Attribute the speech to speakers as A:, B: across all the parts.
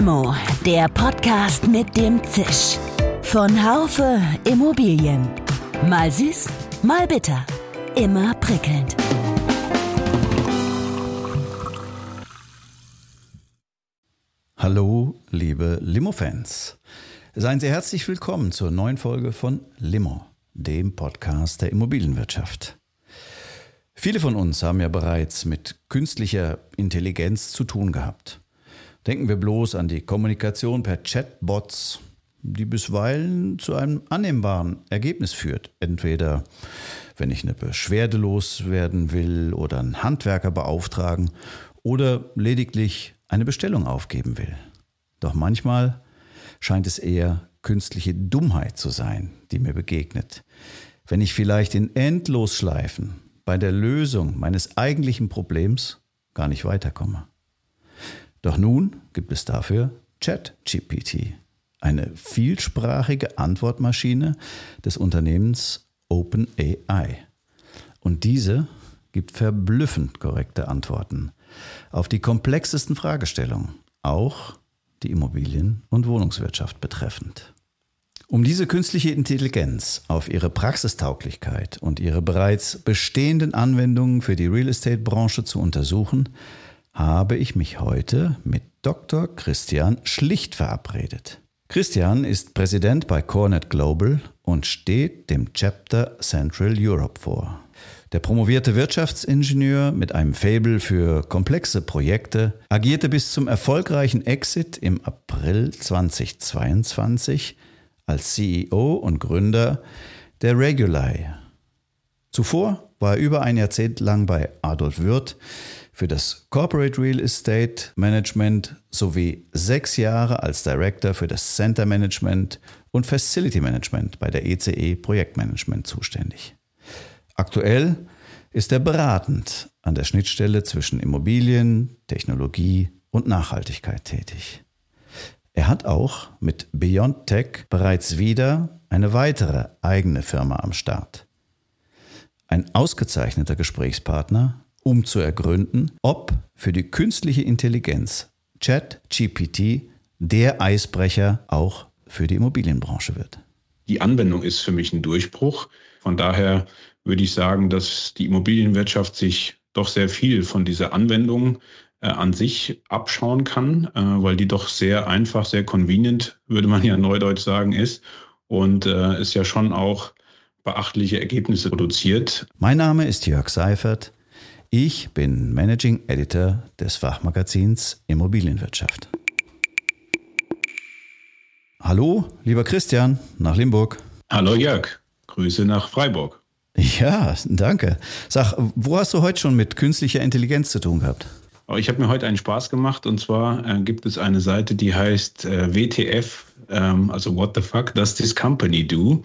A: Limo, der Podcast mit dem Zisch. Von Haufe Immobilien. Mal süß, mal bitter. Immer prickelnd.
B: Hallo, liebe Limo-Fans. Seien Sie herzlich willkommen zur neuen Folge von Limo, dem Podcast der Immobilienwirtschaft. Viele von uns haben ja bereits mit künstlicher Intelligenz zu tun gehabt. Denken wir bloß an die Kommunikation per Chatbots, die bisweilen zu einem annehmbaren Ergebnis führt. Entweder wenn ich eine Beschwerde loswerden will oder einen Handwerker beauftragen oder lediglich eine Bestellung aufgeben will. Doch manchmal scheint es eher künstliche Dummheit zu sein, die mir begegnet. Wenn ich vielleicht in Endlosschleifen bei der Lösung meines eigentlichen Problems gar nicht weiterkomme. Doch nun gibt es dafür ChatGPT, eine vielsprachige Antwortmaschine des Unternehmens OpenAI. Und diese gibt verblüffend korrekte Antworten auf die komplexesten Fragestellungen, auch die Immobilien- und Wohnungswirtschaft betreffend. Um diese künstliche Intelligenz auf ihre Praxistauglichkeit und ihre bereits bestehenden Anwendungen für die Real Estate-Branche zu untersuchen, habe ich mich heute mit Dr. Christian Schlicht verabredet. Christian ist Präsident bei Cornet Global und steht dem Chapter Central Europe vor. Der promovierte Wirtschaftsingenieur mit einem Fabel für komplexe Projekte agierte bis zum erfolgreichen Exit im April 2022 als CEO und Gründer der Regulai. Zuvor war er über ein Jahrzehnt lang bei Adolf Wirth für das Corporate Real Estate Management sowie sechs Jahre als Director für das Center Management und Facility Management bei der ECE Projektmanagement zuständig. Aktuell ist er beratend an der Schnittstelle zwischen Immobilien, Technologie und Nachhaltigkeit tätig. Er hat auch mit Beyond Tech bereits wieder eine weitere eigene Firma am Start. Ein ausgezeichneter Gesprächspartner, um zu ergründen, ob für die künstliche Intelligenz ChatGPT der Eisbrecher auch für die Immobilienbranche wird.
C: Die Anwendung ist für mich ein Durchbruch. Von daher würde ich sagen, dass die Immobilienwirtschaft sich doch sehr viel von dieser Anwendung äh, an sich abschauen kann, äh, weil die doch sehr einfach, sehr convenient, würde man ja neudeutsch sagen, ist und äh, es ja schon auch beachtliche Ergebnisse produziert.
B: Mein Name ist Jörg Seifert. Ich bin Managing Editor des Fachmagazins Immobilienwirtschaft. Hallo, lieber Christian, nach Limburg.
C: Hallo Jörg, Grüße nach Freiburg.
B: Ja, danke. Sag, wo hast du heute schon mit künstlicher Intelligenz zu tun gehabt?
C: Ich habe mir heute einen Spaß gemacht und zwar äh, gibt es eine Seite, die heißt äh, WTF, ähm, also What the fuck does this company do?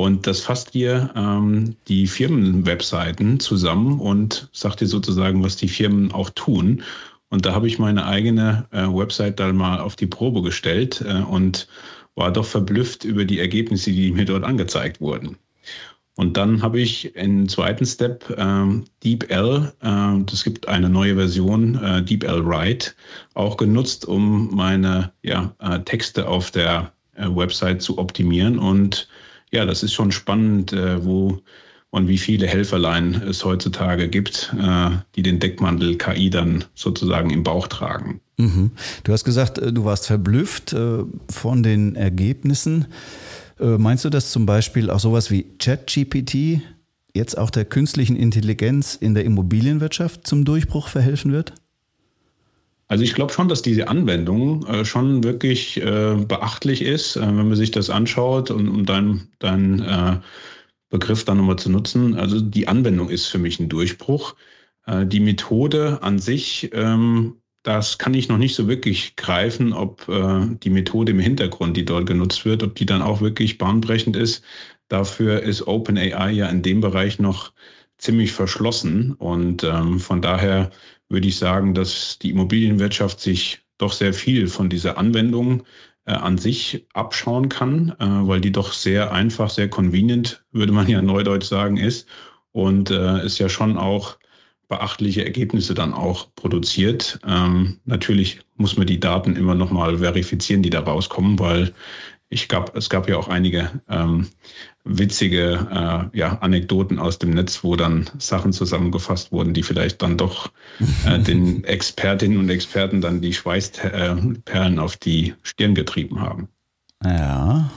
C: Und das fasst dir ähm, die Firmenwebseiten zusammen und sagt dir sozusagen, was die Firmen auch tun. Und da habe ich meine eigene äh, Website dann mal auf die Probe gestellt äh, und war doch verblüfft über die Ergebnisse, die mir dort angezeigt wurden. Und dann habe ich im zweiten Step ähm, DeepL, äh, das gibt eine neue Version, äh, DeepL Write, auch genutzt, um meine ja, äh, Texte auf der äh, Website zu optimieren. Und ja, das ist schon spannend, äh, wo und wie viele Helferlein es heutzutage gibt, äh, die den Deckmantel KI dann sozusagen im Bauch tragen.
B: Mhm. Du hast gesagt, du warst verblüfft von den Ergebnissen. Äh, meinst du, dass zum Beispiel auch sowas wie ChatGPT jetzt auch der künstlichen Intelligenz in der Immobilienwirtschaft zum Durchbruch verhelfen wird?
C: Also ich glaube schon, dass diese Anwendung äh, schon wirklich äh, beachtlich ist, äh, wenn man sich das anschaut und um deinen dein, äh, Begriff dann nochmal zu nutzen. Also die Anwendung ist für mich ein Durchbruch. Äh, die Methode an sich ähm, das kann ich noch nicht so wirklich greifen, ob äh, die Methode im Hintergrund, die dort genutzt wird, ob die dann auch wirklich bahnbrechend ist. Dafür ist OpenAI ja in dem Bereich noch ziemlich verschlossen. Und ähm, von daher würde ich sagen, dass die Immobilienwirtschaft sich doch sehr viel von dieser Anwendung äh, an sich abschauen kann, äh, weil die doch sehr einfach, sehr convenient, würde man ja neudeutsch sagen, ist. Und äh, ist ja schon auch beachtliche Ergebnisse dann auch produziert. Ähm, natürlich muss man die Daten immer nochmal verifizieren, die da rauskommen, weil ich gab, es gab ja auch einige ähm, witzige äh, ja, Anekdoten aus dem Netz, wo dann Sachen zusammengefasst wurden, die vielleicht dann doch äh, den Expertinnen und Experten dann die Schweißperlen auf die Stirn getrieben haben.
B: Ja.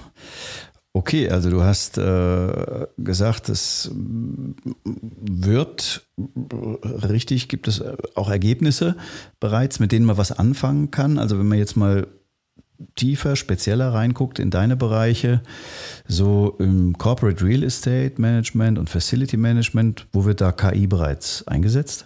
B: Okay, also du hast äh, gesagt, es wird richtig, gibt es auch Ergebnisse bereits, mit denen man was anfangen kann. Also wenn man jetzt mal tiefer, spezieller reinguckt in deine Bereiche, so im Corporate Real Estate Management und Facility Management, wo wird da KI bereits eingesetzt?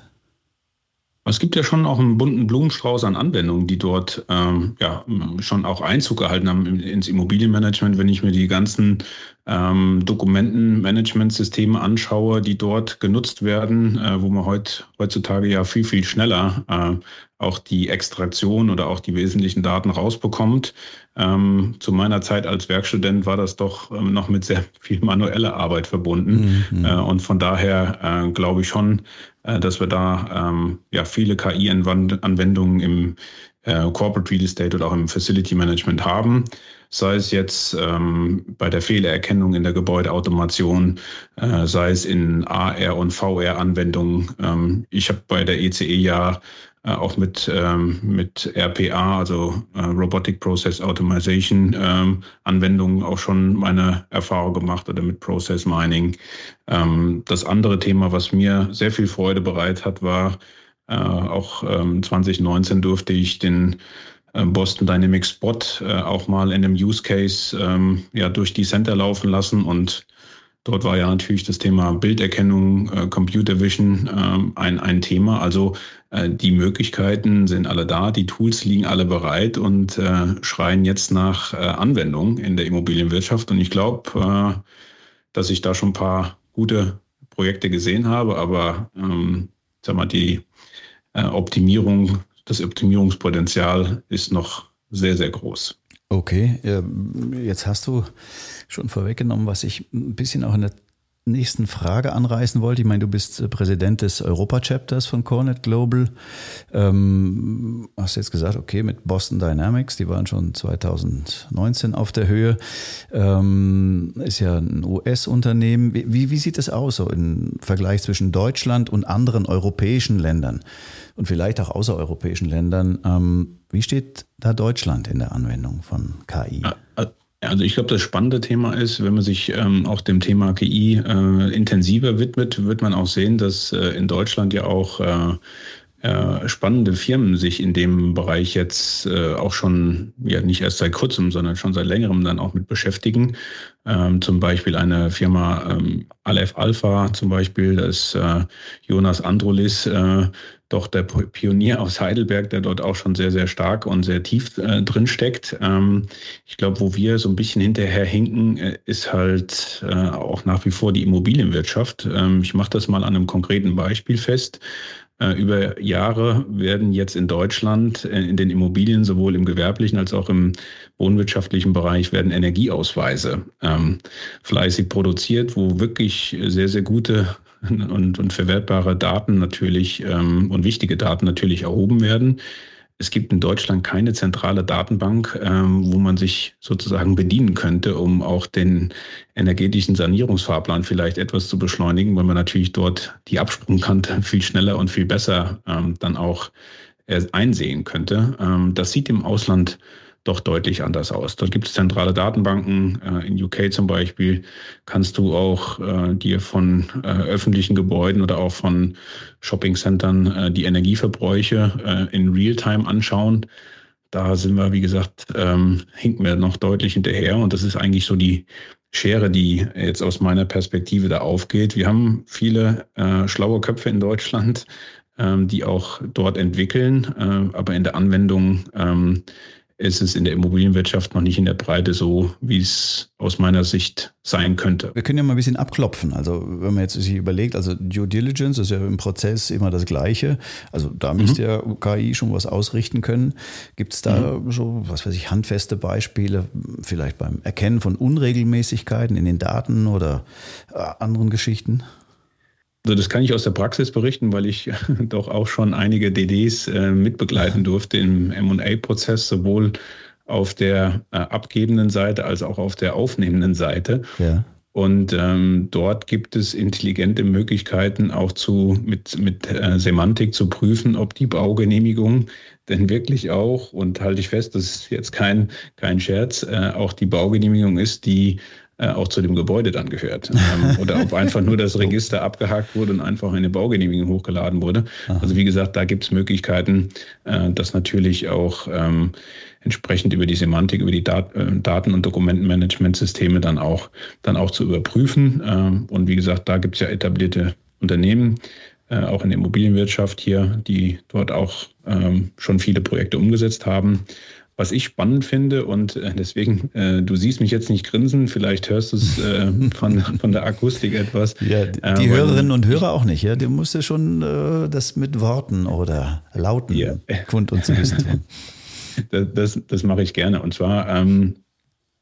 C: Es gibt ja schon auch einen bunten Blumenstrauß an Anwendungen, die dort ähm, ja, schon auch Einzug gehalten haben ins Immobilienmanagement. Wenn ich mir die ganzen ähm, Dokumentenmanagementsysteme anschaue, die dort genutzt werden, äh, wo man heut, heutzutage ja viel, viel schneller äh, auch die Extraktion oder auch die wesentlichen Daten rausbekommt. Ähm, zu meiner Zeit als Werkstudent war das doch ähm, noch mit sehr viel manueller Arbeit verbunden. Mhm. Äh, und von daher äh, glaube ich schon, äh, dass wir da ähm, ja viele KI-Anwendungen im äh, Corporate Real Estate oder auch im Facility Management haben sei es jetzt ähm, bei der Fehlererkennung in der Gebäudeautomation, äh, sei es in AR und VR-Anwendungen. Ähm, ich habe bei der ECE e ja auch mit, ähm, mit RPA, also äh, Robotic Process Automation ähm, Anwendungen auch schon meine Erfahrung gemacht oder mit Process Mining. Ähm, das andere Thema, was mir sehr viel Freude bereit hat, war äh, auch 2019 ähm, durfte ich den äh, Boston Dynamics Spot äh, auch mal in einem Use Case ähm, ja, durch die Center laufen lassen und Dort war ja natürlich das Thema Bilderkennung, äh, Computer Vision äh, ein, ein Thema. Also äh, die Möglichkeiten sind alle da, die Tools liegen alle bereit und äh, schreien jetzt nach äh, Anwendung in der Immobilienwirtschaft. Und ich glaube, äh, dass ich da schon ein paar gute Projekte gesehen habe, aber ähm, sag mal, die Optimierung, das Optimierungspotenzial ist noch sehr, sehr groß.
B: Okay, jetzt hast du schon vorweggenommen, was ich ein bisschen auch in der nächsten Frage anreißen wollte. Ich meine, du bist äh, Präsident des Europa-Chapters von Cornet Global. Ähm, hast jetzt gesagt, okay, mit Boston Dynamics, die waren schon 2019 auf der Höhe. Ähm, ist ja ein US-Unternehmen. Wie, wie sieht es aus so im Vergleich zwischen Deutschland und anderen europäischen Ländern und vielleicht auch außereuropäischen Ländern? Ähm, wie steht da Deutschland in der Anwendung von KI?
C: Also ich glaube, das spannende Thema ist, wenn man sich ähm, auch dem Thema KI äh, intensiver widmet, wird man auch sehen, dass äh, in Deutschland ja auch äh, äh, spannende Firmen sich in dem Bereich jetzt äh, auch schon, ja nicht erst seit kurzem, sondern schon seit längerem dann auch mit beschäftigen. Ähm, zum Beispiel eine Firma ähm, Aleph Alpha zum Beispiel, da ist äh, Jonas Androlis doch der Pionier aus Heidelberg, der dort auch schon sehr, sehr stark und sehr tief äh, drin steckt. Ähm, ich glaube, wo wir so ein bisschen hinterher hinken, äh, ist halt äh, auch nach wie vor die Immobilienwirtschaft. Ähm, ich mache das mal an einem konkreten Beispiel fest. Äh, über Jahre werden jetzt in Deutschland äh, in den Immobilien, sowohl im gewerblichen als auch im wohnwirtschaftlichen Bereich, werden Energieausweise ähm, fleißig produziert, wo wirklich sehr, sehr gute und, und verwertbare Daten natürlich ähm, und wichtige Daten natürlich erhoben werden. Es gibt in Deutschland keine zentrale Datenbank, ähm, wo man sich sozusagen bedienen könnte, um auch den energetischen Sanierungsfahrplan vielleicht etwas zu beschleunigen, weil man natürlich dort die Absprungkante viel schneller und viel besser ähm, dann auch äh, einsehen könnte. Ähm, das sieht im Ausland doch deutlich anders aus. Dort gibt es zentrale Datenbanken. Äh, in UK zum Beispiel kannst du auch äh, dir von äh, öffentlichen Gebäuden oder auch von Shoppingcentern äh, die Energieverbräuche äh, in Realtime anschauen. Da sind wir, wie gesagt, ähm, hinken wir noch deutlich hinterher. Und das ist eigentlich so die Schere, die jetzt aus meiner Perspektive da aufgeht. Wir haben viele äh, schlaue Köpfe in Deutschland, ähm, die auch dort entwickeln, aber in der Anwendung ähm, ist es in der Immobilienwirtschaft noch nicht in der Breite so, wie es aus meiner Sicht sein könnte.
B: Wir können ja mal ein bisschen abklopfen. Also wenn man jetzt sich überlegt, also Due Diligence ist ja im Prozess immer das Gleiche. Also da mhm. müsste ja KI schon was ausrichten können. Gibt es da mhm. so, was weiß ich, handfeste Beispiele, vielleicht beim Erkennen von Unregelmäßigkeiten in den Daten oder äh, anderen Geschichten?
C: Also das kann ich aus der Praxis berichten, weil ich doch auch schon einige DDs äh, mitbegleiten durfte im M&A-Prozess, sowohl auf der äh, abgebenden Seite als auch auf der aufnehmenden Seite. Ja. Und ähm, dort gibt es intelligente Möglichkeiten, auch zu, mit, mit äh, Semantik zu prüfen, ob die Baugenehmigung denn wirklich auch, und halte ich fest, das ist jetzt kein, kein Scherz, äh, auch die Baugenehmigung ist, die äh, auch zu dem Gebäude dann gehört. Ähm, oder ob einfach nur das Register abgehakt wurde und einfach eine Baugenehmigung hochgeladen wurde. Aha. Also wie gesagt, da gibt es Möglichkeiten, äh, das natürlich auch ähm, entsprechend über die Semantik, über die Dat äh, Daten- und Dokumentenmanagementsysteme dann auch, dann auch zu überprüfen. Ähm, und wie gesagt, da gibt es ja etablierte Unternehmen, auch in der Immobilienwirtschaft hier, die dort auch schon viele Projekte umgesetzt haben. Was ich spannend finde und äh, deswegen, äh, du siehst mich jetzt nicht grinsen, vielleicht hörst du es äh, von, von der Akustik etwas.
B: Ja, die, die äh, Hörerinnen und Hörer auch nicht, ja. Du musst ja schon äh, das mit Worten oder Lauten ja. kund und zu wissen tun.
C: Das, das, das mache ich gerne. Und zwar ähm,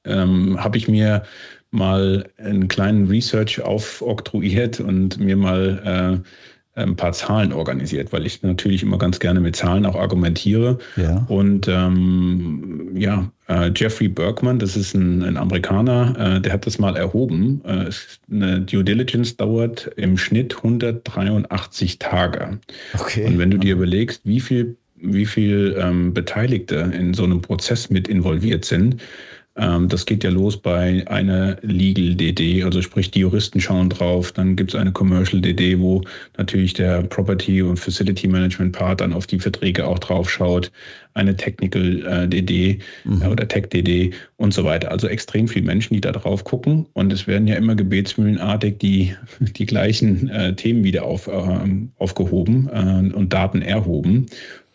C: ähm, habe ich mir mal einen kleinen Research aufoktroyiert und mir mal äh, ein paar Zahlen organisiert, weil ich natürlich immer ganz gerne mit Zahlen auch argumentiere. Ja. Und ähm, ja, äh, Jeffrey Bergman, das ist ein, ein Amerikaner, äh, der hat das mal erhoben. Äh, eine Due Diligence dauert im Schnitt 183 Tage. Okay. Und wenn du dir überlegst, wie viel, wie viel ähm, Beteiligte in so einem Prozess mit involviert sind, das geht ja los bei einer Legal DD, also sprich die Juristen schauen drauf. Dann gibt es eine Commercial DD, wo natürlich der Property und Facility Management Part dann auf die Verträge auch drauf schaut. Eine Technical äh, DD mhm. äh, oder Tech DD und so weiter. Also extrem viele Menschen, die da drauf gucken. Und es werden ja immer gebetsmühlenartig die, die gleichen äh, Themen wieder auf, ähm, aufgehoben äh, und Daten erhoben.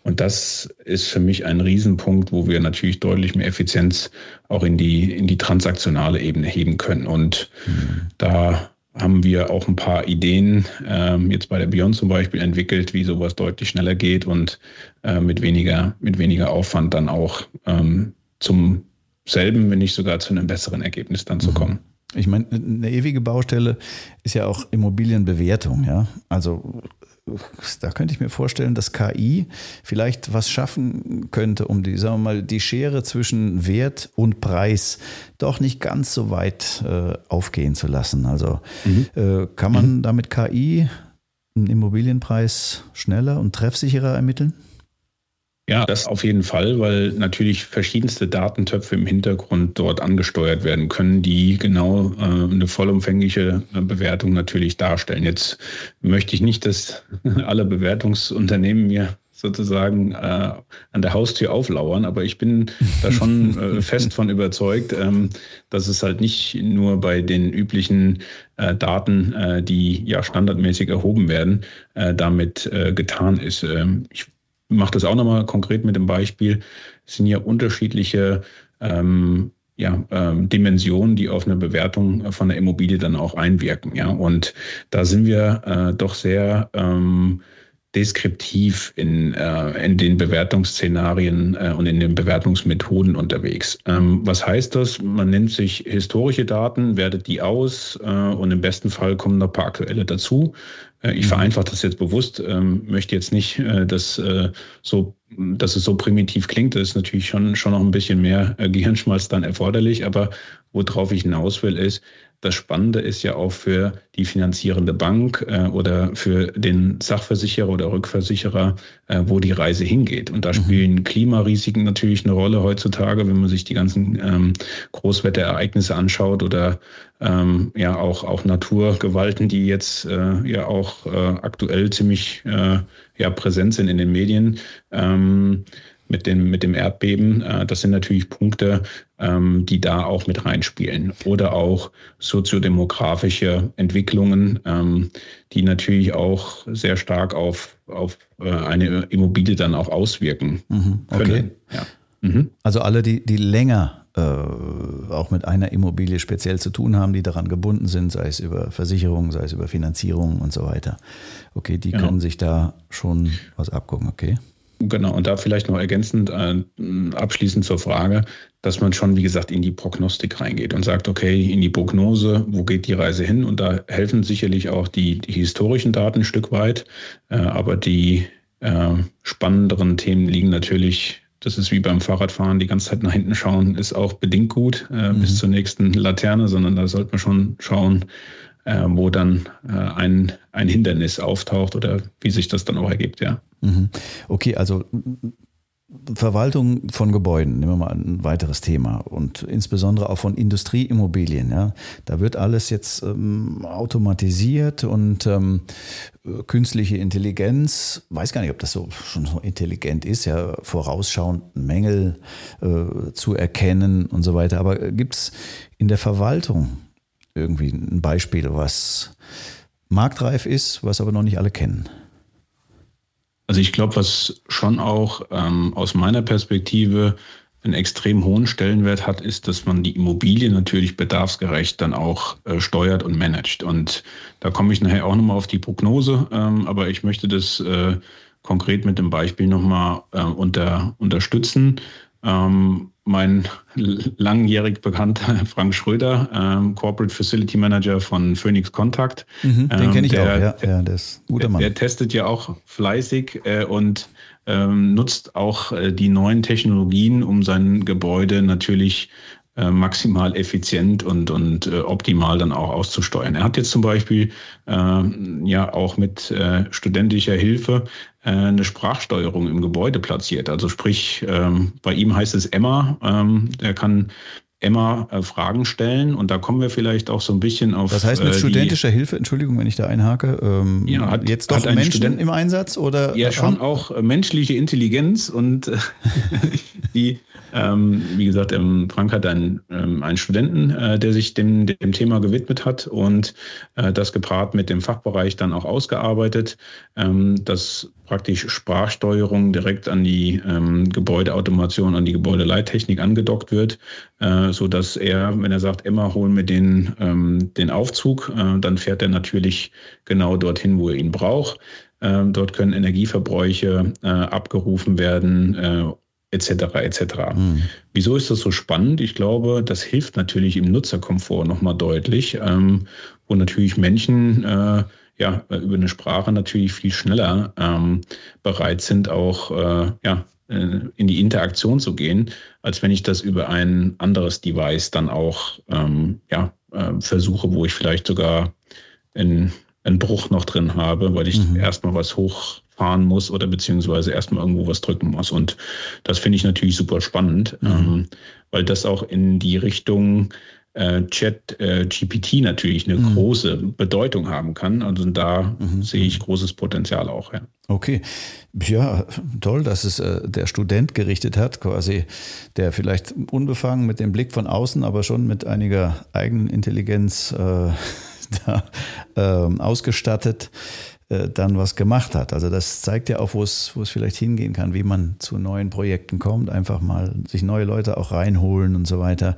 C: Und das ist für mich ein Riesenpunkt, wo wir natürlich deutlich mehr Effizienz auch in die, in die transaktionale Ebene heben können. Und mhm. da haben wir auch ein paar Ideen ähm, jetzt bei der Beyond zum Beispiel entwickelt, wie sowas deutlich schneller geht und äh, mit, weniger, mit weniger Aufwand dann auch ähm, zum selben, wenn nicht sogar zu einem besseren Ergebnis dann zu mhm. kommen.
B: Ich meine, eine ewige Baustelle ist ja auch Immobilienbewertung, ja. Also da könnte ich mir vorstellen, dass KI vielleicht was schaffen könnte, um die, sagen wir mal, die Schere zwischen Wert und Preis doch nicht ganz so weit äh, aufgehen zu lassen. Also mhm. äh, kann man mhm. damit KI einen Immobilienpreis schneller und treffsicherer ermitteln?
C: Ja, das auf jeden Fall, weil natürlich verschiedenste Datentöpfe im Hintergrund dort angesteuert werden können, die genau äh, eine vollumfängliche äh, Bewertung natürlich darstellen. Jetzt möchte ich nicht, dass alle Bewertungsunternehmen mir sozusagen äh, an der Haustür auflauern, aber ich bin da schon äh, fest von überzeugt, ähm, dass es halt nicht nur bei den üblichen äh, Daten, äh, die ja standardmäßig erhoben werden, äh, damit getan ist. Ähm, ich mache das auch nochmal konkret mit dem Beispiel. Es sind ja unterschiedliche ähm, ja, ähm, Dimensionen, die auf eine Bewertung von der Immobilie dann auch einwirken. Ja, und da sind wir äh, doch sehr ähm, deskriptiv in, äh, in den Bewertungsszenarien äh, und in den Bewertungsmethoden unterwegs. Ähm, was heißt das? Man nimmt sich historische Daten, wertet die aus äh, und im besten Fall kommen noch ein paar aktuelle dazu. Äh, ich mhm. vereinfache das jetzt bewusst, ähm, möchte jetzt nicht, äh, dass, äh, so, dass es so primitiv klingt. Das ist natürlich schon, schon noch ein bisschen mehr äh, Gehirnschmalz dann erforderlich. Aber worauf ich hinaus will, ist, das Spannende ist ja auch für die finanzierende Bank äh, oder für den Sachversicherer oder Rückversicherer, äh, wo die Reise hingeht. Und da mhm. spielen Klimarisiken natürlich eine Rolle heutzutage, wenn man sich die ganzen ähm, Großwetterereignisse anschaut oder ähm, ja auch, auch Naturgewalten, die jetzt äh, ja auch äh, aktuell ziemlich äh, ja, präsent sind in den Medien. Ähm, mit dem, mit dem Erdbeben. Äh, das sind natürlich Punkte, ähm, die da auch mit reinspielen. Oder auch soziodemografische Entwicklungen, ähm, die natürlich auch sehr stark auf, auf äh, eine Immobilie dann auch auswirken mhm, okay. können. Ja.
B: Mhm. Also alle, die, die länger äh, auch mit einer Immobilie speziell zu tun haben, die daran gebunden sind, sei es über Versicherung, sei es über Finanzierung und so weiter. Okay, die genau. können sich da schon was abgucken, okay?
C: Genau, und da vielleicht noch ergänzend äh, abschließend zur Frage, dass man schon, wie gesagt, in die Prognostik reingeht und sagt, okay, in die Prognose, wo geht die Reise hin? Und da helfen sicherlich auch die, die historischen Daten ein Stück weit, äh, aber die äh, spannenderen Themen liegen natürlich, das ist wie beim Fahrradfahren, die ganze Zeit nach hinten schauen, ist auch bedingt gut äh, mhm. bis zur nächsten Laterne, sondern da sollte man schon schauen, äh, wo dann äh, ein, ein Hindernis auftaucht oder wie sich das dann auch ergibt, ja.
B: Mhm. Okay, also Verwaltung von Gebäuden, nehmen wir mal ein weiteres Thema und insbesondere auch von Industrieimmobilien. Ja, da wird alles jetzt ähm, automatisiert und ähm, künstliche Intelligenz, weiß gar nicht, ob das so schon so intelligent ist, ja, vorausschauend Mängel äh, zu erkennen und so weiter. Aber gibt es in der Verwaltung irgendwie ein Beispiel, was marktreif ist, was aber noch nicht alle kennen?
C: Also ich glaube, was schon auch ähm, aus meiner Perspektive einen extrem hohen Stellenwert hat, ist, dass man die Immobilie natürlich bedarfsgerecht dann auch äh, steuert und managt. Und da komme ich nachher auch nochmal auf die Prognose, ähm, aber ich möchte das äh, konkret mit dem Beispiel nochmal äh, unter, unterstützen. Ähm, mein langjährig bekannter Frank Schröder, ähm, Corporate Facility Manager von Phoenix Contact.
B: Mhm, den ähm, kenne ich der, auch, ja. ja der ist guter Mann.
C: Der, der testet ja auch fleißig äh, und ähm, nutzt auch äh, die neuen Technologien, um sein Gebäude natürlich maximal effizient und, und äh, optimal dann auch auszusteuern. Er hat jetzt zum Beispiel äh, ja auch mit äh, studentischer Hilfe äh, eine Sprachsteuerung im Gebäude platziert. Also sprich, ähm, bei ihm heißt es Emma, ähm, er kann Emma äh, Fragen stellen und da kommen wir vielleicht auch so ein bisschen auf.
B: Das heißt mit äh, studentischer Hilfe, Entschuldigung, wenn ich da einhake, ähm, ja, hat, jetzt doch Menschen Student, im Einsatz oder?
C: Ja, schon auch äh, menschliche Intelligenz und äh, die ähm, wie gesagt, ähm, Frank hat einen, ähm, einen Studenten, äh, der sich dem, dem Thema gewidmet hat und äh, das gepaart mit dem Fachbereich dann auch ausgearbeitet, ähm, dass praktisch Sprachsteuerung direkt an die ähm, Gebäudeautomation, an die Gebäudeleittechnik angedockt wird, äh, so dass er, wenn er sagt, Emma, holen wir den, ähm, den Aufzug, äh, dann fährt er natürlich genau dorthin, wo er ihn braucht. Ähm, dort können Energieverbräuche äh, abgerufen werden, äh, etc. etc. Mhm. Wieso ist das so spannend? Ich glaube, das hilft natürlich im Nutzerkomfort nochmal deutlich, ähm, wo natürlich Menschen äh, ja über eine Sprache natürlich viel schneller ähm, bereit sind, auch äh, ja, äh, in die Interaktion zu gehen, als wenn ich das über ein anderes Device dann auch ähm, ja, äh, versuche, wo ich vielleicht sogar einen, einen Bruch noch drin habe, weil ich mhm. erstmal was hoch fahren muss oder beziehungsweise erstmal irgendwo was drücken muss. Und das finde ich natürlich super spannend, mhm. ähm, weil das auch in die Richtung äh, Chat äh, GPT natürlich eine mhm. große Bedeutung haben kann. Also da mhm. sehe ich großes Potenzial auch. Ja.
B: Okay, ja, toll, dass es äh, der Student gerichtet hat, quasi, der vielleicht unbefangen mit dem Blick von außen, aber schon mit einiger eigenen Intelligenz äh, da, ähm, ausgestattet äh, dann was gemacht hat. Also das zeigt ja auch, wo es, wo es vielleicht hingehen kann, wie man zu neuen Projekten kommt, einfach mal sich neue Leute auch reinholen und so weiter.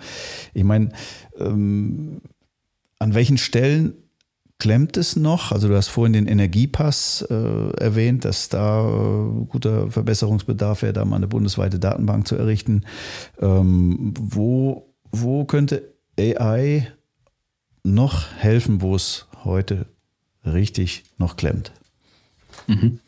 B: Ich meine, ähm, an welchen Stellen klemmt es noch? Also du hast vorhin den Energiepass äh, erwähnt, dass da äh, guter Verbesserungsbedarf wäre, da mal eine bundesweite Datenbank zu errichten. Ähm, wo, wo könnte AI noch helfen, wo es heute richtig noch klemmt.
C: Mhm.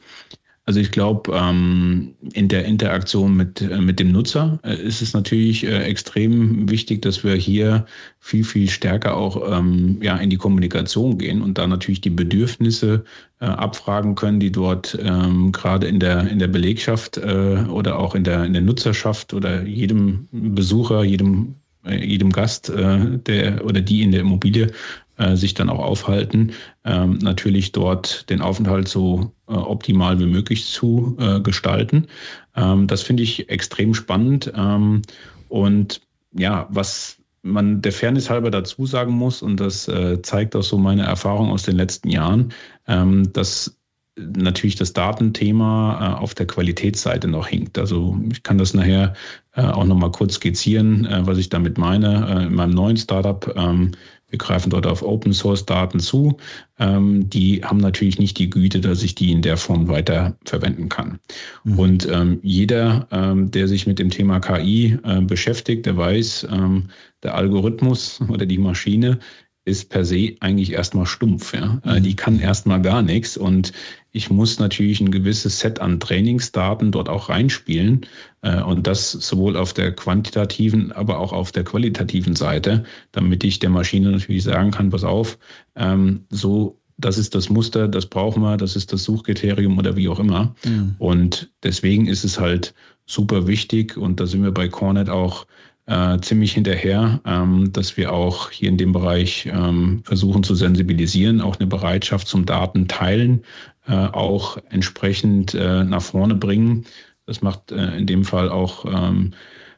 C: Also ich glaube, ähm, in der Interaktion mit, äh, mit dem Nutzer äh, ist es natürlich äh, extrem wichtig, dass wir hier viel, viel stärker auch ähm, ja, in die Kommunikation gehen und da natürlich die Bedürfnisse äh, abfragen können, die dort ähm, gerade in der, in der Belegschaft äh, oder auch in der, in der Nutzerschaft oder jedem Besucher, jedem äh, jedem Gast, der oder die in der Immobilie äh, sich dann auch aufhalten, ähm, natürlich dort den Aufenthalt so äh, optimal wie möglich zu äh, gestalten. Ähm, das finde ich extrem spannend. Ähm, und ja, was man der Fairness halber dazu sagen muss, und das äh, zeigt auch so meine Erfahrung aus den letzten Jahren, ähm, dass natürlich das Datenthema äh, auf der Qualitätsseite noch hinkt. Also ich kann das nachher auch nochmal kurz skizzieren, was ich damit meine. In meinem neuen Startup ähm, Wir greifen dort auf Open Source Daten zu. Ähm, die haben natürlich nicht die Güte, dass ich die in der Form weiter verwenden kann. Mhm. Und ähm, jeder, ähm, der sich mit dem Thema KI äh, beschäftigt, der weiß, ähm, der Algorithmus oder die Maschine ist per se eigentlich erstmal stumpf. Ja? Äh, mhm. Die kann erstmal gar nichts und ich muss natürlich ein gewisses Set an Trainingsdaten dort auch reinspielen äh, und das sowohl auf der quantitativen, aber auch auf der qualitativen Seite, damit ich der Maschine natürlich sagen kann, pass auf, ähm, so das ist das Muster, das brauchen wir, das ist das Suchkriterium oder wie auch immer. Mhm. Und deswegen ist es halt super wichtig und da sind wir bei Cornet auch äh, ziemlich hinterher, ähm, dass wir auch hier in dem Bereich ähm, versuchen zu sensibilisieren, auch eine Bereitschaft zum Datenteilen äh, auch entsprechend äh, nach vorne bringen. Das macht äh, in dem Fall auch ähm,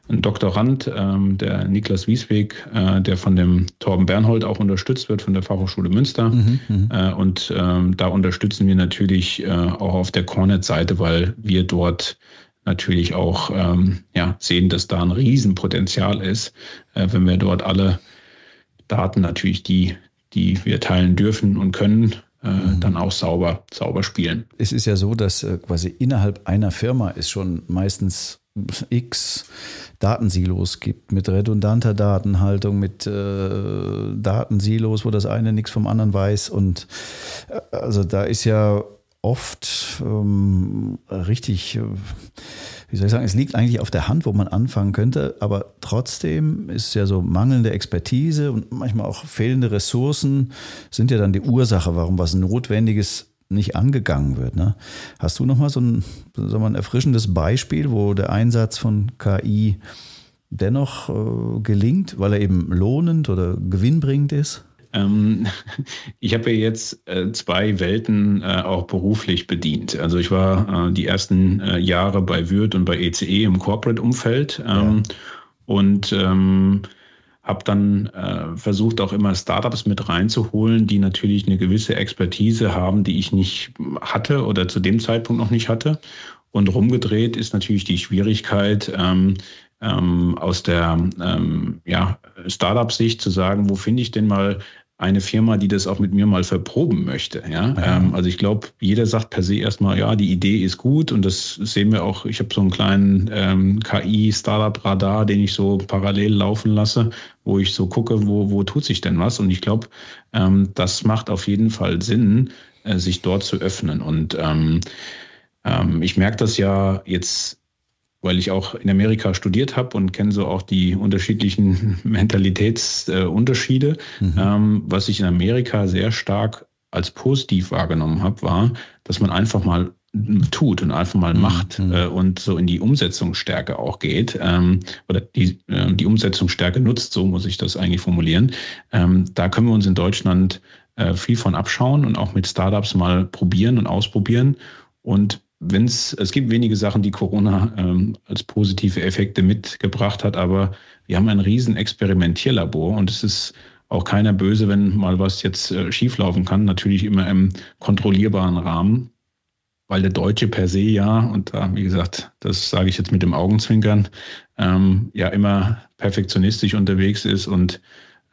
C: ein Doktorand, ähm, der Niklas Wiesweg, äh, der von dem Torben Bernhold auch unterstützt wird von der Fachhochschule Münster. Mhm, mhm. äh, und ähm, da unterstützen wir natürlich auch auf der Cornet-Seite, weil wir dort natürlich auch ähm, ja, sehen, dass da ein Riesenpotenzial ist, äh, wenn wir dort alle Daten natürlich, die, die wir teilen dürfen und können, äh, mhm. dann auch sauber, sauber spielen.
B: Es ist ja so, dass äh, quasi innerhalb einer Firma ist schon meistens x Datensilos gibt mit redundanter Datenhaltung, mit äh, Datensilos, wo das eine nichts vom anderen weiß. Und äh, also da ist ja oft ähm, richtig, äh, wie soll ich sagen, es liegt eigentlich auf der Hand, wo man anfangen könnte, aber trotzdem ist ja so mangelnde Expertise und manchmal auch fehlende Ressourcen sind ja dann die Ursache, warum was Notwendiges nicht angegangen wird. Ne? Hast du nochmal so ein, so ein erfrischendes Beispiel, wo der Einsatz von KI dennoch äh, gelingt, weil er eben lohnend oder gewinnbringend ist?
C: Ähm, ich habe ja jetzt äh, zwei Welten äh, auch beruflich bedient. Also ich war äh, die ersten äh, Jahre bei Würth und bei ECE e im Corporate-Umfeld ähm, ja. und ähm, habe dann äh, versucht, auch immer Startups mit reinzuholen, die natürlich eine gewisse Expertise haben, die ich nicht hatte oder zu dem Zeitpunkt noch nicht hatte. Und rumgedreht ist natürlich die Schwierigkeit, ähm, ähm, aus der ähm, ja, Startup-Sicht zu sagen, wo finde ich denn mal eine Firma, die das auch mit mir mal verproben möchte. Ja? ja. Ähm, also ich glaube, jeder sagt per se erstmal, ja, die Idee ist gut und das sehen wir auch. Ich habe so einen kleinen ähm, KI-Startup-Radar, den ich so parallel laufen lasse, wo ich so gucke, wo, wo tut sich denn was. Und ich glaube, ähm, das macht auf jeden Fall Sinn, äh, sich dort zu öffnen. Und ähm, ähm, ich merke das ja jetzt weil ich auch in Amerika studiert habe und kenne so auch die unterschiedlichen Mentalitätsunterschiede. Mhm. Ähm, was ich in Amerika sehr stark als positiv wahrgenommen habe, war, dass man einfach mal tut und einfach mal mhm. macht äh, und so in die Umsetzungsstärke auch geht ähm, oder die, äh, die Umsetzungsstärke nutzt, so muss ich das eigentlich formulieren. Ähm, da können wir uns in Deutschland äh, viel von abschauen und auch mit Startups mal probieren und ausprobieren. Und wenn es, gibt wenige Sachen, die Corona ähm, als positive Effekte mitgebracht hat, aber wir haben ein riesen Experimentierlabor und es ist auch keiner böse, wenn mal was jetzt äh, schieflaufen kann, natürlich immer im kontrollierbaren Rahmen, weil der Deutsche per se ja, und da, wie gesagt, das sage ich jetzt mit dem Augenzwinkern, ähm, ja immer perfektionistisch unterwegs ist und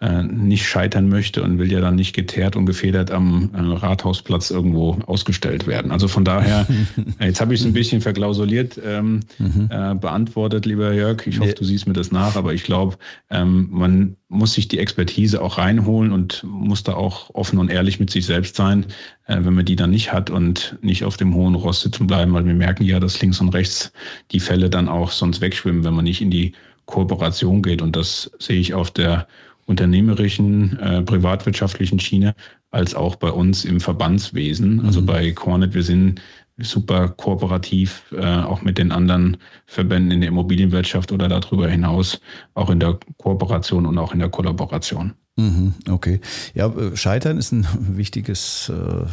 C: nicht scheitern möchte und will ja dann nicht geteert und gefedert am äh, Rathausplatz irgendwo ausgestellt werden. Also von daher, jetzt habe ich es ein bisschen verklausuliert ähm, mhm. äh, beantwortet, lieber Jörg. Ich hoffe, du siehst mir das nach, aber ich glaube, ähm, man muss sich die Expertise auch reinholen und muss da auch offen und ehrlich mit sich selbst sein, äh, wenn man die dann nicht hat und nicht auf dem hohen Ross sitzen bleiben, weil wir merken ja, dass links und rechts die Fälle dann auch sonst wegschwimmen, wenn man nicht in die Kooperation geht. Und das sehe ich auf der unternehmerischen, äh, privatwirtschaftlichen Schiene, als auch bei uns im Verbandswesen. Also mhm. bei Cornet, wir sind super kooperativ, äh, auch mit den anderen Verbänden in der Immobilienwirtschaft oder darüber hinaus, auch in der Kooperation und auch in der Kollaboration.
B: Mhm, okay. Ja, äh, Scheitern ist ein wichtiges äh,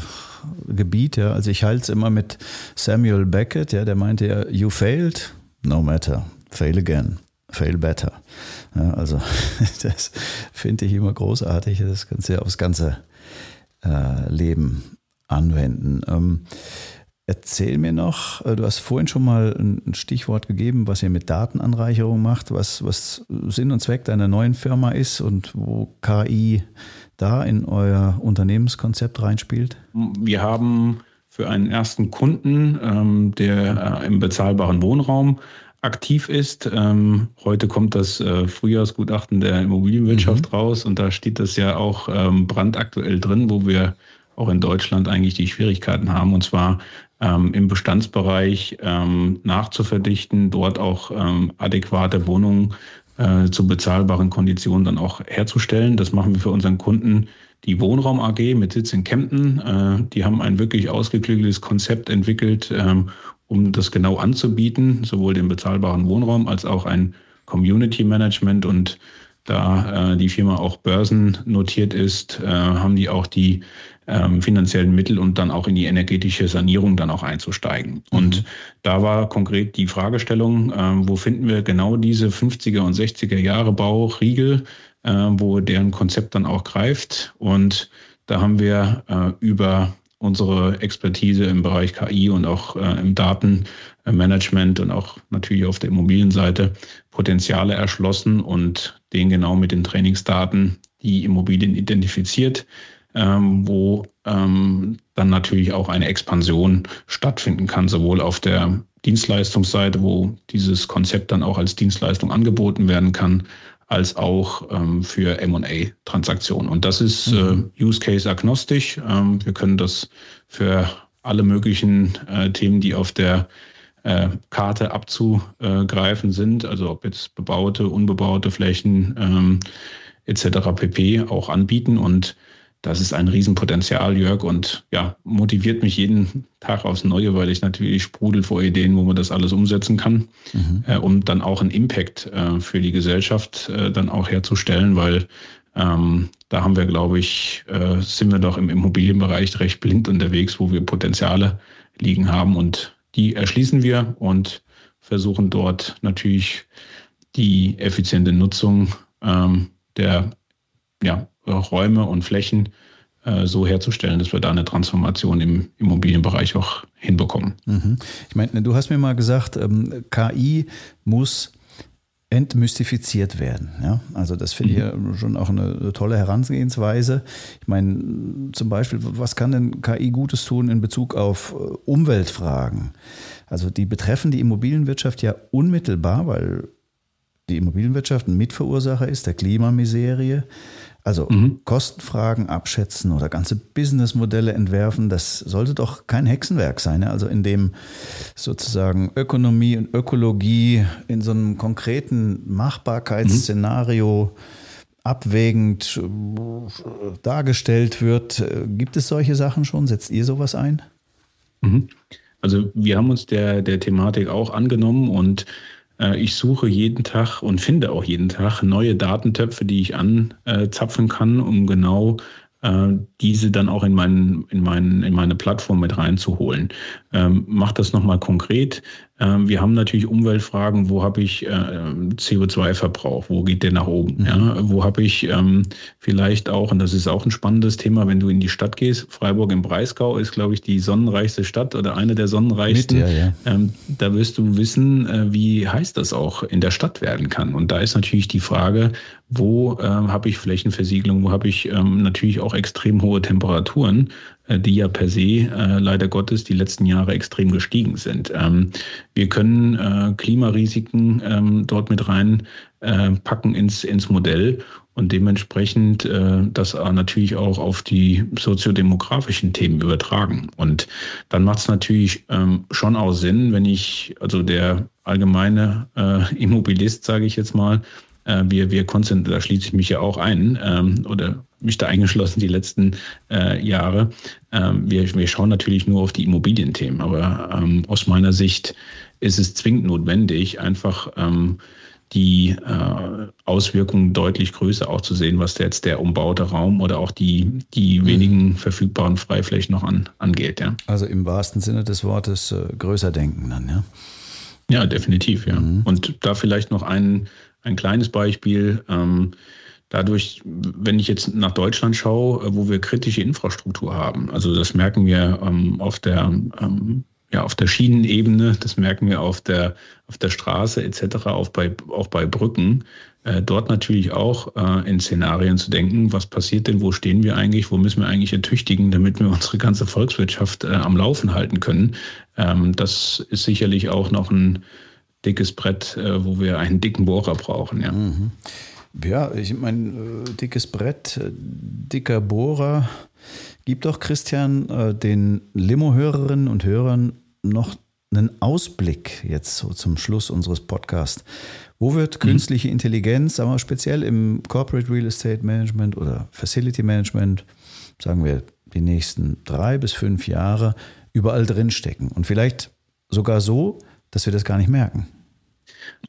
B: Gebiet. Ja. Also ich halte es immer mit Samuel Beckett, ja, der meinte ja, you failed, no matter, fail again fail better. Ja, also das finde ich immer großartig. Das kannst du ja aufs ganze äh, Leben anwenden. Ähm, Erzähl mir noch, äh, du hast vorhin schon mal ein Stichwort gegeben, was ihr mit Datenanreicherung macht, was, was Sinn und Zweck deiner neuen Firma ist und wo KI da in euer Unternehmenskonzept reinspielt?
C: Wir haben für einen ersten Kunden, ähm, der äh, im bezahlbaren Wohnraum aktiv ist. Ähm, heute kommt das äh, Frühjahrsgutachten der Immobilienwirtschaft mhm. raus und da steht das ja auch ähm, brandaktuell drin, wo wir auch in Deutschland eigentlich die Schwierigkeiten haben. Und zwar ähm, im Bestandsbereich ähm, nachzuverdichten, dort auch ähm, adäquate Wohnungen äh, zu bezahlbaren Konditionen dann auch herzustellen. Das machen wir für unseren Kunden die Wohnraum AG mit Sitz in Kempten. Äh, die haben ein wirklich ausgeklügeltes Konzept entwickelt, ähm, um das genau anzubieten, sowohl den bezahlbaren Wohnraum als auch ein Community Management. Und da äh, die Firma auch börsennotiert ist, äh, haben die auch die ähm, finanziellen Mittel und dann auch in die energetische Sanierung dann auch einzusteigen. Mhm. Und da war konkret die Fragestellung, äh, wo finden wir genau diese 50er und 60er Jahre Bauriegel, äh, wo deren Konzept dann auch greift. Und da haben wir äh, über unsere Expertise im Bereich KI und auch äh, im Datenmanagement und auch natürlich auf der Immobilienseite Potenziale erschlossen und den genau mit den Trainingsdaten die Immobilien identifiziert, ähm, wo ähm, dann natürlich auch eine Expansion stattfinden kann, sowohl auf der Dienstleistungsseite, wo dieses Konzept dann auch als Dienstleistung angeboten werden kann, als auch ähm, für MA-Transaktionen. Und das ist äh, mhm. äh, Use Case agnostisch. Ähm, wir können das für alle möglichen äh, Themen, die auf der äh, Karte abzugreifen sind, also ob jetzt bebaute, unbebaute Flächen ähm, etc. pp. auch anbieten. Und das ist ein Riesenpotenzial, Jörg, und ja, motiviert mich jeden Tag aufs Neue, weil ich natürlich sprudel vor Ideen, wo man das alles umsetzen kann, mhm. äh, um dann auch einen Impact äh, für die Gesellschaft äh, dann auch herzustellen, weil ähm, da haben wir, glaube ich, äh, sind wir doch im Immobilienbereich recht blind unterwegs, wo wir Potenziale liegen haben und die erschließen wir und versuchen dort natürlich die effiziente Nutzung ähm, der ja, Räume und Flächen äh, so herzustellen, dass wir da eine Transformation im Immobilienbereich auch hinbekommen.
B: Mhm. Ich meine, du hast mir mal gesagt, ähm, KI muss entmystifiziert werden. Ja? Also das finde ich mhm. ja schon auch eine tolle Herangehensweise. Ich meine, zum Beispiel, was kann denn KI Gutes tun in Bezug auf äh, Umweltfragen? Also die betreffen die Immobilienwirtschaft ja unmittelbar, weil die Immobilienwirtschaft ein Mitverursacher ist der Klimamiserie. Also mhm. Kostenfragen abschätzen oder ganze Businessmodelle entwerfen, das sollte doch kein Hexenwerk sein. Also in dem sozusagen Ökonomie und Ökologie in so einem konkreten Machbarkeitsszenario mhm. abwägend äh, dargestellt wird. Gibt es solche Sachen schon? Setzt ihr sowas ein?
C: Mhm. Also wir haben uns der, der Thematik auch angenommen und äh, ich suche jeden Tag und finde auch jeden Tag neue Datentöpfe, die ich anzapfen kann, um genau äh, diese dann auch in, meinen, in, meinen, in meine Plattform mit reinzuholen. Ähm, mach das nochmal konkret. Ähm, wir haben natürlich Umweltfragen, wo habe ich äh, CO2-Verbrauch, wo geht der nach oben? Mhm. Ja? Wo habe ich ähm, vielleicht auch, und das ist auch ein spannendes Thema, wenn du in die Stadt gehst, Freiburg im Breisgau ist, glaube ich, die sonnenreichste Stadt oder eine der sonnenreichsten. Mit, ja, ja. Ähm, da wirst du wissen, äh, wie heiß das auch in der Stadt werden kann. Und da ist natürlich die Frage, wo habe ich Flächenversiegelung, wo habe ich natürlich auch extrem hohe Temperaturen. Äh, die ja per se äh, leider Gottes die letzten Jahre extrem gestiegen sind. Ähm, wir können äh, Klimarisiken ähm, dort mit rein äh, ins, ins Modell und dementsprechend äh, das natürlich auch auf die soziodemografischen Themen übertragen. Und dann macht es natürlich ähm, schon auch Sinn, wenn ich, also der allgemeine äh, Immobilist, sage ich jetzt mal, äh, wir, wir konzentrieren, da schließe ich mich ja auch ein, ähm, oder mich da eingeschlossen die letzten äh, Jahre. Ähm, wir, wir schauen natürlich nur auf die Immobilienthemen, aber ähm, aus meiner Sicht ist es zwingend notwendig, einfach ähm, die äh, Auswirkungen deutlich größer auch zu sehen, was jetzt der umbaute Raum oder auch die, die mhm. wenigen verfügbaren Freiflächen noch an, angeht. Ja.
B: Also im wahrsten Sinne des Wortes äh, größer denken dann, ja?
C: Ja, definitiv, ja. Mhm. Und da vielleicht noch ein, ein kleines Beispiel. Ähm, dadurch, wenn ich jetzt nach Deutschland schaue, äh, wo wir kritische Infrastruktur haben, also das merken wir ähm, auf der ähm, ja, auf der Schienenebene, das merken wir auf der, auf der Straße etc., auch bei, auch bei Brücken, äh, dort natürlich auch äh, in Szenarien zu denken, was passiert denn, wo stehen wir eigentlich, wo müssen wir eigentlich ertüchtigen, damit wir unsere ganze Volkswirtschaft äh, am Laufen halten können. Ähm, das ist sicherlich auch noch ein dickes Brett, äh, wo wir einen dicken Bohrer brauchen. Ja,
B: mhm. Ja ich meine, äh, dickes Brett, äh, dicker Bohrer. Gib doch, Christian, den Limo-Hörerinnen und Hörern noch einen Ausblick jetzt so zum Schluss unseres Podcasts. Wo wird mhm. künstliche. Intelligenz, sagen wir speziell im Corporate Real Estate Management oder Facility Management, sagen wir die nächsten drei bis fünf Jahre überall drinstecken? Und vielleicht sogar so, dass wir das gar nicht merken.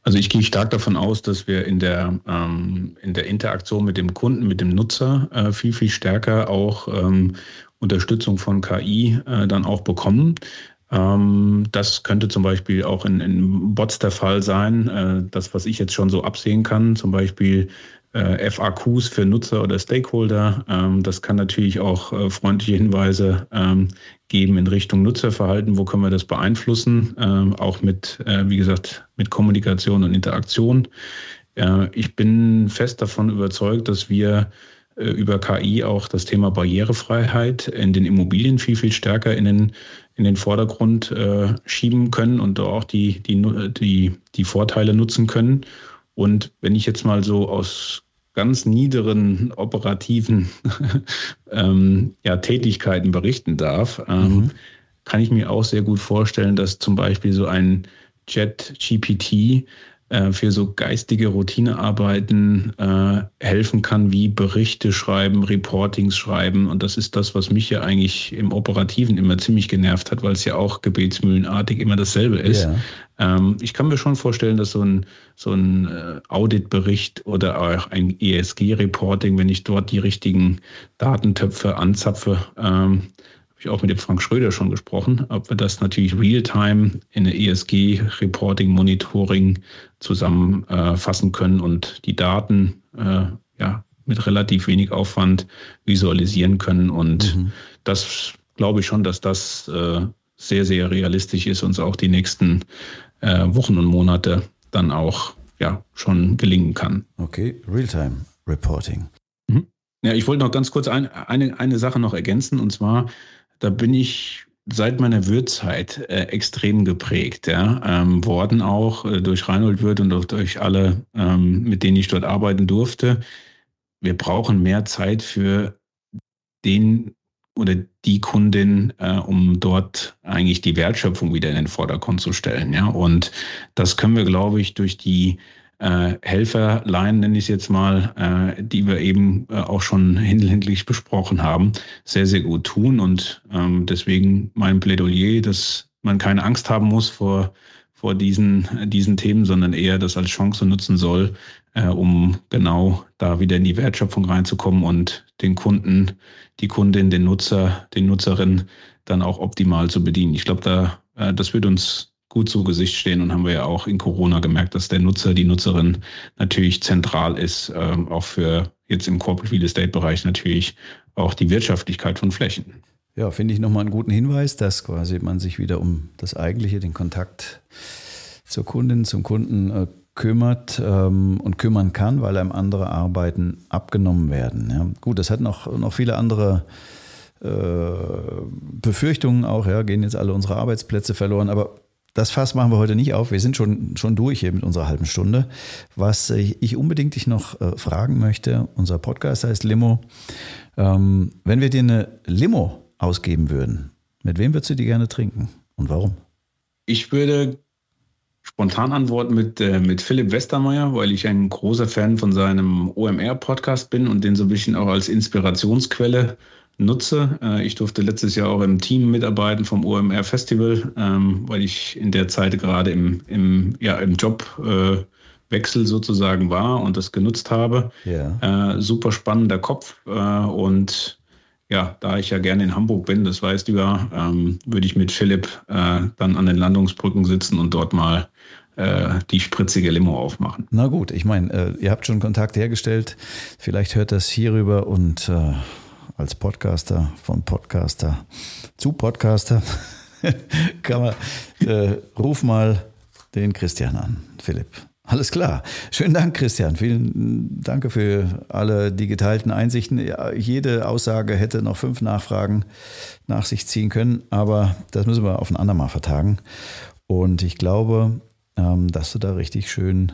C: Also ich gehe stark davon aus, dass wir in der, ähm, in der Interaktion mit dem Kunden, mit dem Nutzer äh, viel, viel stärker auch ähm, Unterstützung von KI äh, dann auch bekommen. Ähm, das könnte zum Beispiel auch in, in Bots der Fall sein. Äh, das, was ich jetzt schon so absehen kann, zum Beispiel äh, FAQs für Nutzer oder Stakeholder. Ähm, das kann natürlich auch äh, freundliche Hinweise ähm, geben in Richtung Nutzerverhalten. Wo können wir das beeinflussen? auch mit, wie gesagt, mit Kommunikation und Interaktion. ich bin fest davon überzeugt, dass wir über KI auch das Thema Barrierefreiheit in den Immobilien viel, viel stärker in den in den Vordergrund äh, schieben können und auch die, die, die, die Vorteile nutzen können. Und wenn ich jetzt mal so aus ganz niederen operativen ähm, ja, Tätigkeiten berichten darf, ähm, mhm. kann ich mir auch sehr gut vorstellen, dass zum Beispiel so ein Chat GPT äh, für so geistige Routinearbeiten äh, helfen kann, wie Berichte schreiben, Reportings schreiben. Und das ist das, was mich ja eigentlich im Operativen immer ziemlich genervt hat, weil es ja auch gebetsmühlenartig immer dasselbe ist. Yeah. Ähm, ich kann mir schon vorstellen, dass so ein, so ein äh, Auditbericht oder auch ein ESG-Reporting, wenn ich dort die richtigen Datentöpfe anzapfe, ähm, ich auch mit dem Frank Schröder schon gesprochen, ob wir das natürlich real-time in der ESG-Reporting, Monitoring zusammenfassen äh, können und die Daten äh, ja, mit relativ wenig Aufwand visualisieren können. Und mhm. das glaube ich schon, dass das äh, sehr, sehr realistisch ist, uns auch die nächsten äh, Wochen und Monate dann auch ja, schon gelingen kann.
B: Okay, Real-Time Reporting.
C: Mhm. Ja, ich wollte noch ganz kurz ein, eine, eine Sache noch ergänzen und zwar da bin ich seit meiner Würzzeit äh, extrem geprägt, ja, ähm, worden auch äh, durch Reinhold Wirth und auch durch alle, ähm, mit denen ich dort arbeiten durfte. Wir brauchen mehr Zeit für den oder die Kundin, äh, um dort eigentlich die Wertschöpfung wieder in den Vordergrund zu stellen, ja. Und das können wir, glaube ich, durch die äh, Helferlein, nenne ich es jetzt mal, äh, die wir eben äh, auch schon hinlänglich besprochen haben, sehr, sehr gut tun. Und ähm, deswegen mein Plädoyer, dass man keine Angst haben muss vor, vor diesen, diesen Themen, sondern eher das als Chance nutzen soll, äh, um genau da wieder in die Wertschöpfung reinzukommen und den Kunden, die Kundin, den Nutzer, den Nutzerin dann auch optimal zu bedienen. Ich glaube, da, äh, das wird uns gut zu Gesicht stehen und haben wir ja auch in Corona gemerkt, dass der Nutzer, die Nutzerin natürlich zentral ist, ähm, auch für jetzt im Corporate Real Estate Bereich natürlich auch die Wirtschaftlichkeit von Flächen.
B: Ja, finde ich nochmal einen guten Hinweis, dass quasi man sich wieder um das Eigentliche, den Kontakt zur Kundin, zum Kunden äh, kümmert ähm, und kümmern kann, weil einem andere Arbeiten abgenommen werden. Ja. Gut, das hat noch, noch viele andere äh, Befürchtungen auch, ja, gehen jetzt alle unsere Arbeitsplätze verloren, aber das Fass machen wir heute nicht auf. Wir sind schon, schon durch hier mit unserer halben Stunde. Was ich unbedingt dich noch äh, fragen möchte, unser Podcast heißt Limo. Ähm, wenn wir dir eine Limo ausgeben würden, mit wem würdest du die gerne trinken und warum?
C: Ich würde spontan antworten mit, äh, mit Philipp Westermeier, weil ich ein großer Fan von seinem OMR-Podcast bin und den so ein bisschen auch als Inspirationsquelle nutze. Äh, ich durfte letztes Jahr auch im Team mitarbeiten vom OMR Festival, ähm, weil ich in der Zeit gerade im, im, ja, im Jobwechsel sozusagen war und das genutzt habe. Yeah. Äh, super spannender Kopf äh, und ja, da ich ja gerne in Hamburg bin, das weißt du ja, ähm, würde ich mit Philipp äh, dann an den Landungsbrücken sitzen und dort mal äh, die spritzige Limo aufmachen.
B: Na gut, ich meine, äh, ihr habt schon Kontakt hergestellt. Vielleicht hört das hierüber und als Podcaster, von Podcaster zu Podcaster. kann man, äh, ruf mal den Christian an, Philipp. Alles klar. Schönen Dank, Christian. Vielen Dank für alle die geteilten Einsichten. Ja, jede Aussage hätte noch fünf Nachfragen nach sich ziehen können, aber das müssen wir auf ein andermal vertagen. Und ich glaube, ähm, dass du da richtig schön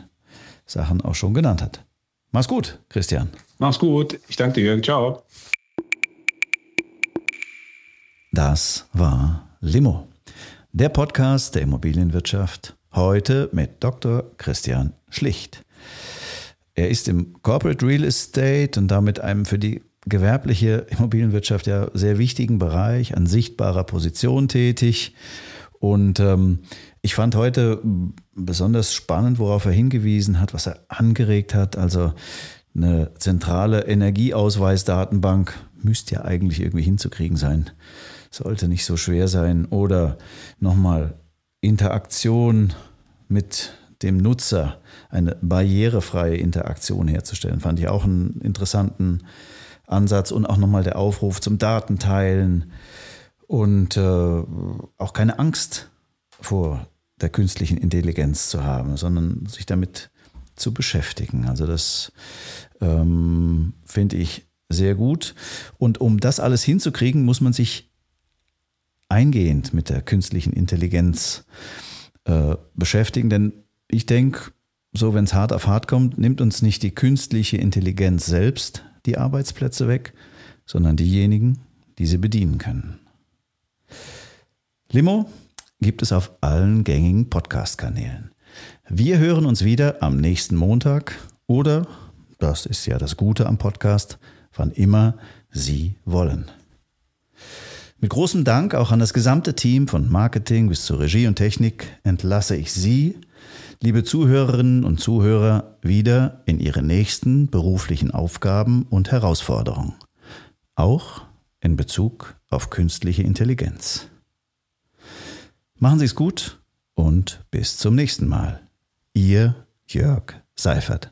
B: Sachen auch schon genannt hast. Mach's gut, Christian.
C: Mach's gut. Ich danke dir. Ciao.
B: Das war Limo, der Podcast der Immobilienwirtschaft. Heute mit Dr. Christian Schlicht. Er ist im Corporate Real Estate und damit einem für die gewerbliche Immobilienwirtschaft ja sehr wichtigen Bereich an sichtbarer Position tätig. Und ähm, ich fand heute besonders spannend, worauf er hingewiesen hat, was er angeregt hat. Also eine zentrale Energieausweisdatenbank müsste ja eigentlich irgendwie hinzukriegen sein. Sollte nicht so schwer sein. Oder nochmal Interaktion mit dem Nutzer, eine barrierefreie Interaktion herzustellen, fand ich auch einen interessanten Ansatz und auch nochmal der Aufruf zum Datenteilen und äh, auch keine Angst vor der künstlichen Intelligenz zu haben, sondern sich damit zu beschäftigen. Also das ähm, finde ich sehr gut. Und um das alles hinzukriegen, muss man sich eingehend mit der künstlichen Intelligenz äh, beschäftigen. Denn ich denke, so wenn es hart auf hart kommt, nimmt uns nicht die künstliche Intelligenz selbst die Arbeitsplätze weg, sondern diejenigen, die sie bedienen können. Limo gibt es auf allen gängigen Podcast-Kanälen. Wir hören uns wieder am nächsten Montag oder, das ist ja das Gute am Podcast, wann immer Sie wollen. Mit großem Dank auch an das gesamte Team von Marketing bis zur Regie und Technik entlasse ich Sie, liebe Zuhörerinnen und Zuhörer, wieder in Ihre nächsten beruflichen Aufgaben und Herausforderungen. Auch in Bezug auf künstliche Intelligenz. Machen Sie es gut und bis zum nächsten Mal. Ihr Jörg Seifert.